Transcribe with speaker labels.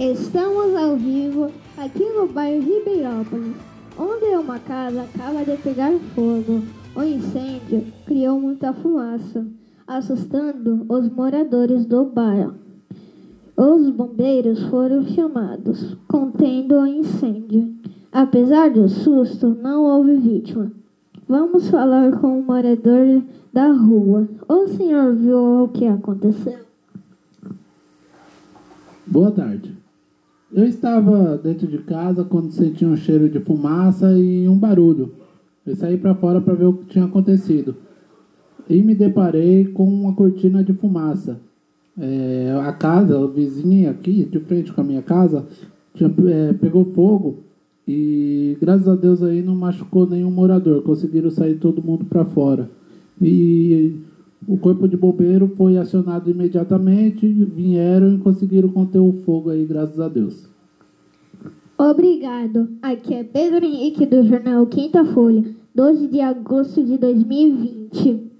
Speaker 1: Estamos ao vivo aqui no bairro Ribeirópolis, onde uma casa acaba de pegar fogo. O incêndio criou muita fumaça, assustando os moradores do bairro. Os bombeiros foram chamados, contendo o incêndio. Apesar do susto, não houve vítima. Vamos falar com o morador da rua. O senhor viu o que aconteceu?
Speaker 2: Boa tarde. Eu estava dentro de casa quando senti um cheiro de fumaça e um barulho. Eu saí para fora para ver o que tinha acontecido. E me deparei com uma cortina de fumaça. É, a casa, a vizinha aqui, de frente com a minha casa, tinha, é, pegou fogo e graças a Deus aí não machucou nenhum morador. Conseguiram sair todo mundo para fora. E o corpo de bombeiro foi acionado imediatamente, vieram e conseguiram conter o fogo aí, graças a Deus.
Speaker 1: Obrigado. Aqui é Pedro Henrique do jornal Quinta Folha, 12 de agosto de 2020.